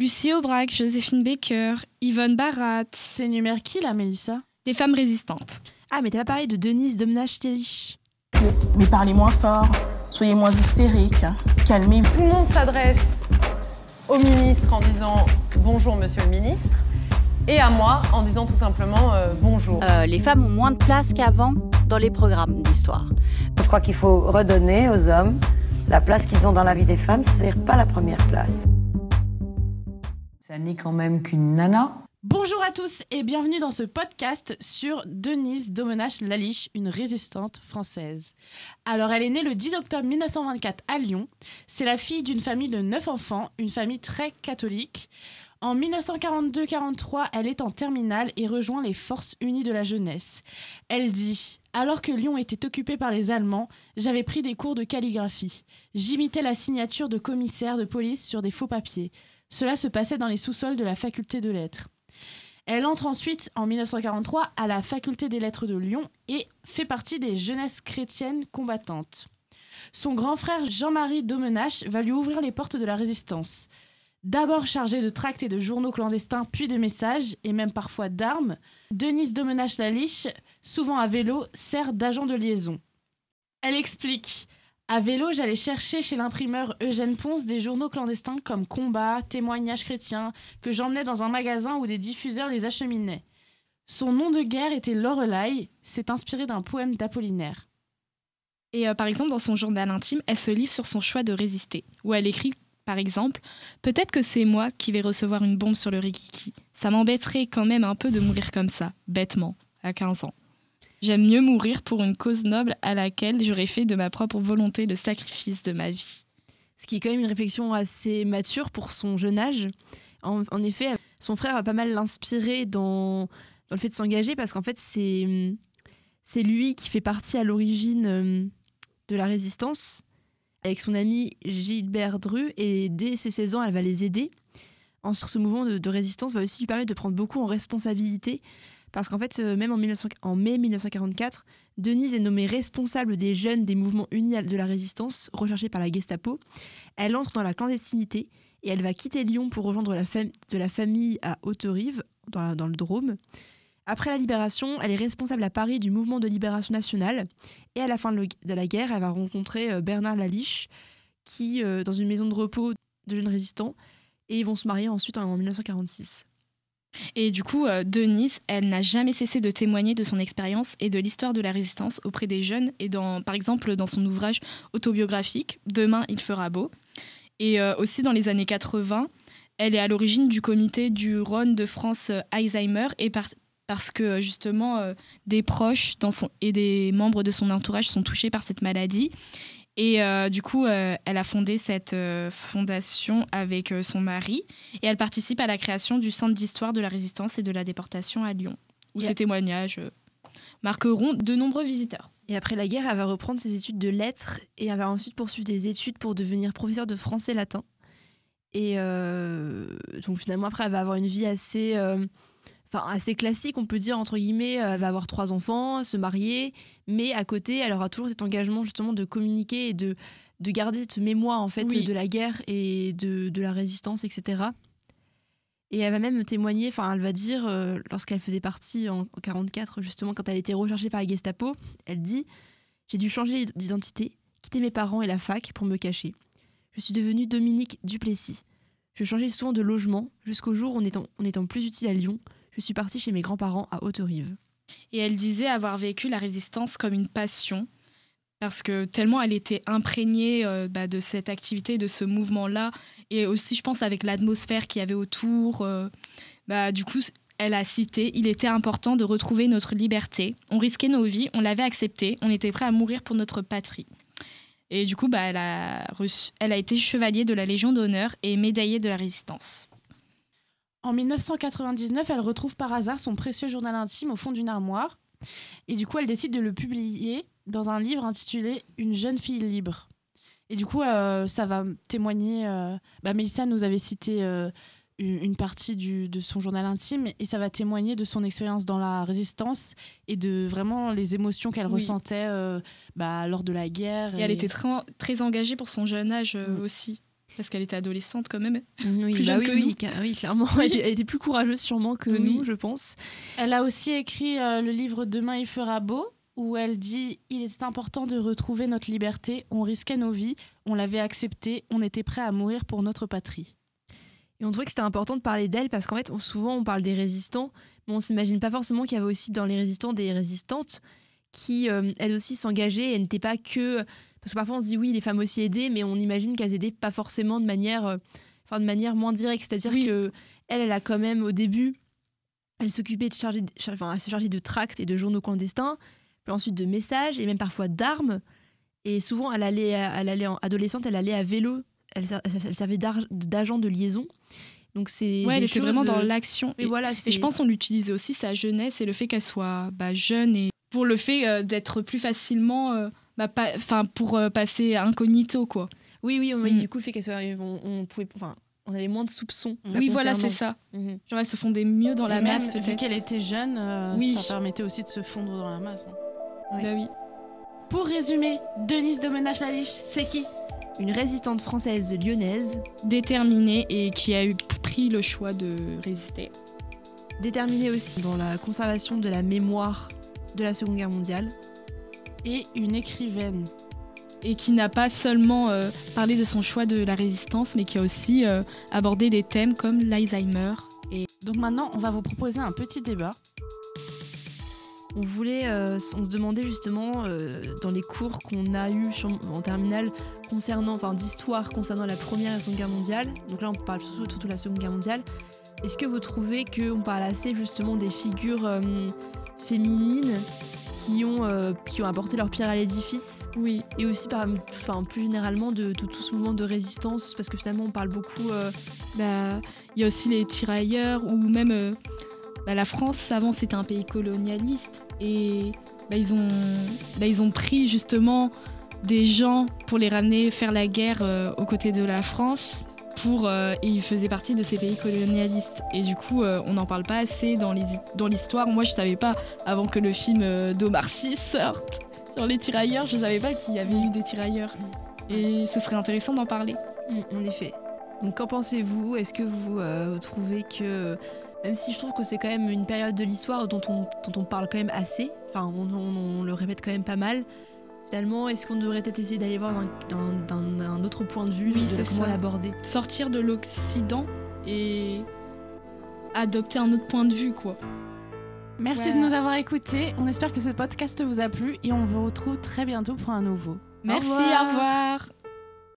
Lucie Aubrac, Joséphine Baker, Yvonne Barat. C'est numéro qui là, Mélissa? Des femmes résistantes. Ah, mais t'as pas parlé de Denise Domnach-Telich Mais parlez moins fort, soyez moins hystérique, calmez-vous. Tout le monde s'adresse au ministre en disant bonjour monsieur le ministre et à moi en disant tout simplement euh, bonjour. Euh, les femmes ont moins de place qu'avant dans les programmes d'histoire. Je crois qu'il faut redonner aux hommes la place qu'ils ont dans la vie des femmes, c'est-à-dire pas la première place. N'est quand même qu'une nana. Bonjour à tous et bienvenue dans ce podcast sur Denise Domenach-Laliche, une résistante française. Alors, elle est née le 10 octobre 1924 à Lyon. C'est la fille d'une famille de neuf enfants, une famille très catholique. En 1942-43, elle est en terminale et rejoint les Forces unies de la jeunesse. Elle dit Alors que Lyon était occupé par les Allemands, j'avais pris des cours de calligraphie. J'imitais la signature de commissaires de police sur des faux papiers. Cela se passait dans les sous-sols de la faculté de lettres. Elle entre ensuite en 1943 à la faculté des lettres de Lyon et fait partie des jeunesses chrétiennes combattantes. Son grand frère Jean-Marie Domenach va lui ouvrir les portes de la résistance. D'abord chargé de tracts et de journaux clandestins, puis de messages, et même parfois d'armes, Denise Domenach-Laliche, souvent à vélo, sert d'agent de liaison. Elle explique À vélo, j'allais chercher chez l'imprimeur Eugène Ponce des journaux clandestins comme Combat, Témoignages chrétiens, que j'emmenais dans un magasin où des diffuseurs les acheminaient. Son nom de guerre était Lorelai, c'est inspiré d'un poème d'Apollinaire. Et euh, par exemple, dans son journal intime, elle se livre sur son choix de résister, où elle écrit par exemple, peut-être que c'est moi qui vais recevoir une bombe sur le Rikiki. Ça m'embêterait quand même un peu de mourir comme ça, bêtement, à 15 ans. J'aime mieux mourir pour une cause noble à laquelle j'aurais fait de ma propre volonté le sacrifice de ma vie. Ce qui est quand même une réflexion assez mature pour son jeune âge. En, effet, son frère va pas mal l'inspirer dans, dans, le fait de s'engager parce qu'en fait, c'est, c'est lui qui fait partie à l'origine euh, de la résistance avec son ami Gilbert Dru et dès ses 16 ans, elle va les aider. En, sur ce mouvement de, de, résistance va aussi lui permettre de prendre beaucoup en responsabilité parce qu'en fait, même en, 1900, en, mai 1944, Denise est nommée responsable des jeunes des mouvements unis de la résistance recherchés par la Gestapo. Elle entre dans la clandestinité et elle va quitter Lyon pour rejoindre la famille à Haute-Rive, dans, dans le Drôme. Après la libération, elle est responsable à Paris du mouvement de libération nationale. Et à la fin de, la guerre, elle va rencontrer euh, Bernard Laliche, qui, euh, dans une maison de repos de jeunes résistants, et ils vont se marier ensuite en 1946. Et du coup, euh, Denise, elle n'a jamais cessé de témoigner de son expérience et de l'histoire de la résistance auprès des jeunes, et dans, par exemple dans son ouvrage autobiographique Demain il fera beau. Et euh, aussi dans les années 80, elle est à l'origine du comité du Rhône de France Alzheimer et par parce que justement euh, des proches et des membres de son entourage sont touchés par cette maladie. Et euh, du coup, euh, elle a fondé cette euh, fondation avec son mari et elle participe à la création du Centre d'histoire de la résistance et de la déportation à Lyon, où yeah. ses témoignages marqueront de nombreux visiteurs. Et après la guerre, elle va reprendre ses études de lettres et elle va ensuite poursuivre des études pour devenir professeure de français latin. Et donc finalement, après, elle va avoir une vie assez enfin assez classique, on peut dire entre guillemets. Elle va avoir trois enfants, se marier, mais à côté, elle aura toujours cet engagement justement de communiquer et de de garder cette mémoire en fait oui. de la guerre et de, de la résistance, etc. Et elle va même témoigner, enfin elle va dire, euh, lorsqu'elle faisait partie en, en 44, justement quand elle était recherchée par la Gestapo, elle dit « J'ai dû changer d'identité, quitter mes parents et la fac pour me cacher. Je suis devenue Dominique Duplessis. Je changeais souvent de logement jusqu'au jour où, en étant, en étant plus utile à Lyon, je suis partie chez mes grands-parents à Haute-Rive. Et elle disait avoir vécu la résistance comme une passion, parce que tellement elle était imprégnée euh, bah, de cette activité, de ce mouvement-là, et aussi, je pense, avec l'atmosphère qu'il y avait autour. Euh, bah, du coup, elle a cité Il était important de retrouver notre liberté. On risquait nos vies, on l'avait accepté, on était prêt à mourir pour notre patrie. Et du coup, bah, elle, a elle a été chevalier de la Légion d'honneur et médaillée de la résistance. En 1999, elle retrouve par hasard son précieux journal intime au fond d'une armoire. Et du coup, elle décide de le publier dans un livre intitulé Une jeune fille libre. Et du coup, euh, ça va témoigner. Euh, bah, Mélissa nous avait cité euh, une partie du, de son journal intime et ça va témoigner de son expérience dans la résistance et de vraiment les émotions qu'elle oui. ressentait bah, lors de la guerre. Et, et, elle était très, très engagée pour son jeune âge mmh. aussi. Parce qu'elle était adolescente quand même. Oui, Plus bah jeune oui, que oui, nous. oui, clairement. Elle, était, elle était plus courageuse sûrement que Oui. nous, je pense. Elle a aussi écrit euh, le livre Demain il fera beau, où elle dit Il était important de retrouver notre liberté, on risquait nos vies, on l'avait accepté, on était prêt à mourir pour notre patrie. Et on trouvait que c'était important de parler d'elle parce qu'en fait, on- souvent, on parle des résistants, mais on s'imagine pas forcément qu'il y avait aussi dans les résistants des résistantes qui, euh, elles aussi, s'engageaient et n'étaient pas que. Parce que parfois, on se dit oui, les femmes aussi aidées, mais on imagine qu'elles aidaient pas forcément de manière, euh, enfin, de manière moins directe. C'est-à-dire Oui. que elle, elle a quand même, au début, elle s'occupait de charger, char- enfin, elle se chargeait de tracts et de journaux clandestins, puis ensuite de messages et même parfois d'armes. Et souvent, elle allait, elle allait en adolescente, elle allait à vélo. Elle, ser- elle- elle servait d'agent de liaison. Donc c'est. Ouais, elle était vraiment dans euh, l'action. Et, voilà, et je pense qu'on l'utilisait aussi sa jeunesse et le fait qu'elle soit bah, jeune et pour le fait euh, d'être plus facilement. euh, bah, pas- Enfin, pour euh, passer incognito, quoi. Oui, oui, on, Mm. du coup, le fait qu'elle soit. On, on pouvait. Enfin, on avait moins de soupçons. la oui, voilà, c'est ça. Mhm. Genre, elles se fondaient mieux dans la même, masse, Vu peut-être. qu'elle était jeune, euh, Oui. ça permettait aussi de se fondre dans la masse. hein. Bah oui. Pour résumer, Denise de Menache-Laliche, c'est qui? Une résistante française lyonnaise, Déterminée et qui a eu pris le choix de résister. déterminée aussi dans la conservation de la mémoire de la Seconde Guerre mondiale. Et une écrivaine. Et qui n'a pas seulement euh, parlé de son choix de la résistance, mais qui a aussi euh, abordé des thèmes comme l'Alzheimer. Et Donc maintenant, on va vous proposer un petit débat. On voulait, euh, on se demandait justement dans les cours qu'on a eu en terminale concernant, enfin d'histoire concernant la Première et la Seconde Guerre mondiale. Donc là, on parle surtout, surtout de la Seconde Guerre mondiale. Est-ce que vous trouvez qu'on parle assez justement des figures féminines qui ont, euh, qui ont apporté leur pierre à l'édifice. Oui, et aussi par, enfin, plus généralement de, de tout ce mouvement de résistance parce que finalement on parle beaucoup euh, bah, il y a aussi les tirailleurs ou même euh, bah, la France avant c'était un pays colonialiste. Et bah, ils, ont, ils ont pris justement des gens pour les ramener faire la guerre aux côtés de la France euh, et ils faisaient partie de ces pays colonialistes. Et du coup euh, on n'en parle pas assez dans l'histoire. Moi je savais pas avant que le film euh, d'Omar Sy sorte sur les tirailleurs je savais pas qu'il y avait eu des tirailleurs. Et ce serait intéressant d'en parler. Mm, En effet. Donc qu'en pensez-vous? Est-ce que vous, euh, trouvez que, même si je trouve que c'est quand même une période de l'histoire dont on, parle quand même assez, enfin on le répète quand même pas mal, finalement est-ce qu'on devrait peut-être essayer d'aller voir d'un- autre point de vue, Oui, de c'est comment ça. l'aborder? Sortir de l'Occident et adopter un autre point de vue, quoi. Merci Voilà. de nous avoir écoutés. On espère que ce podcast vous a plu et on vous retrouve très bientôt pour un nouveau. Merci, revoir. au revoir.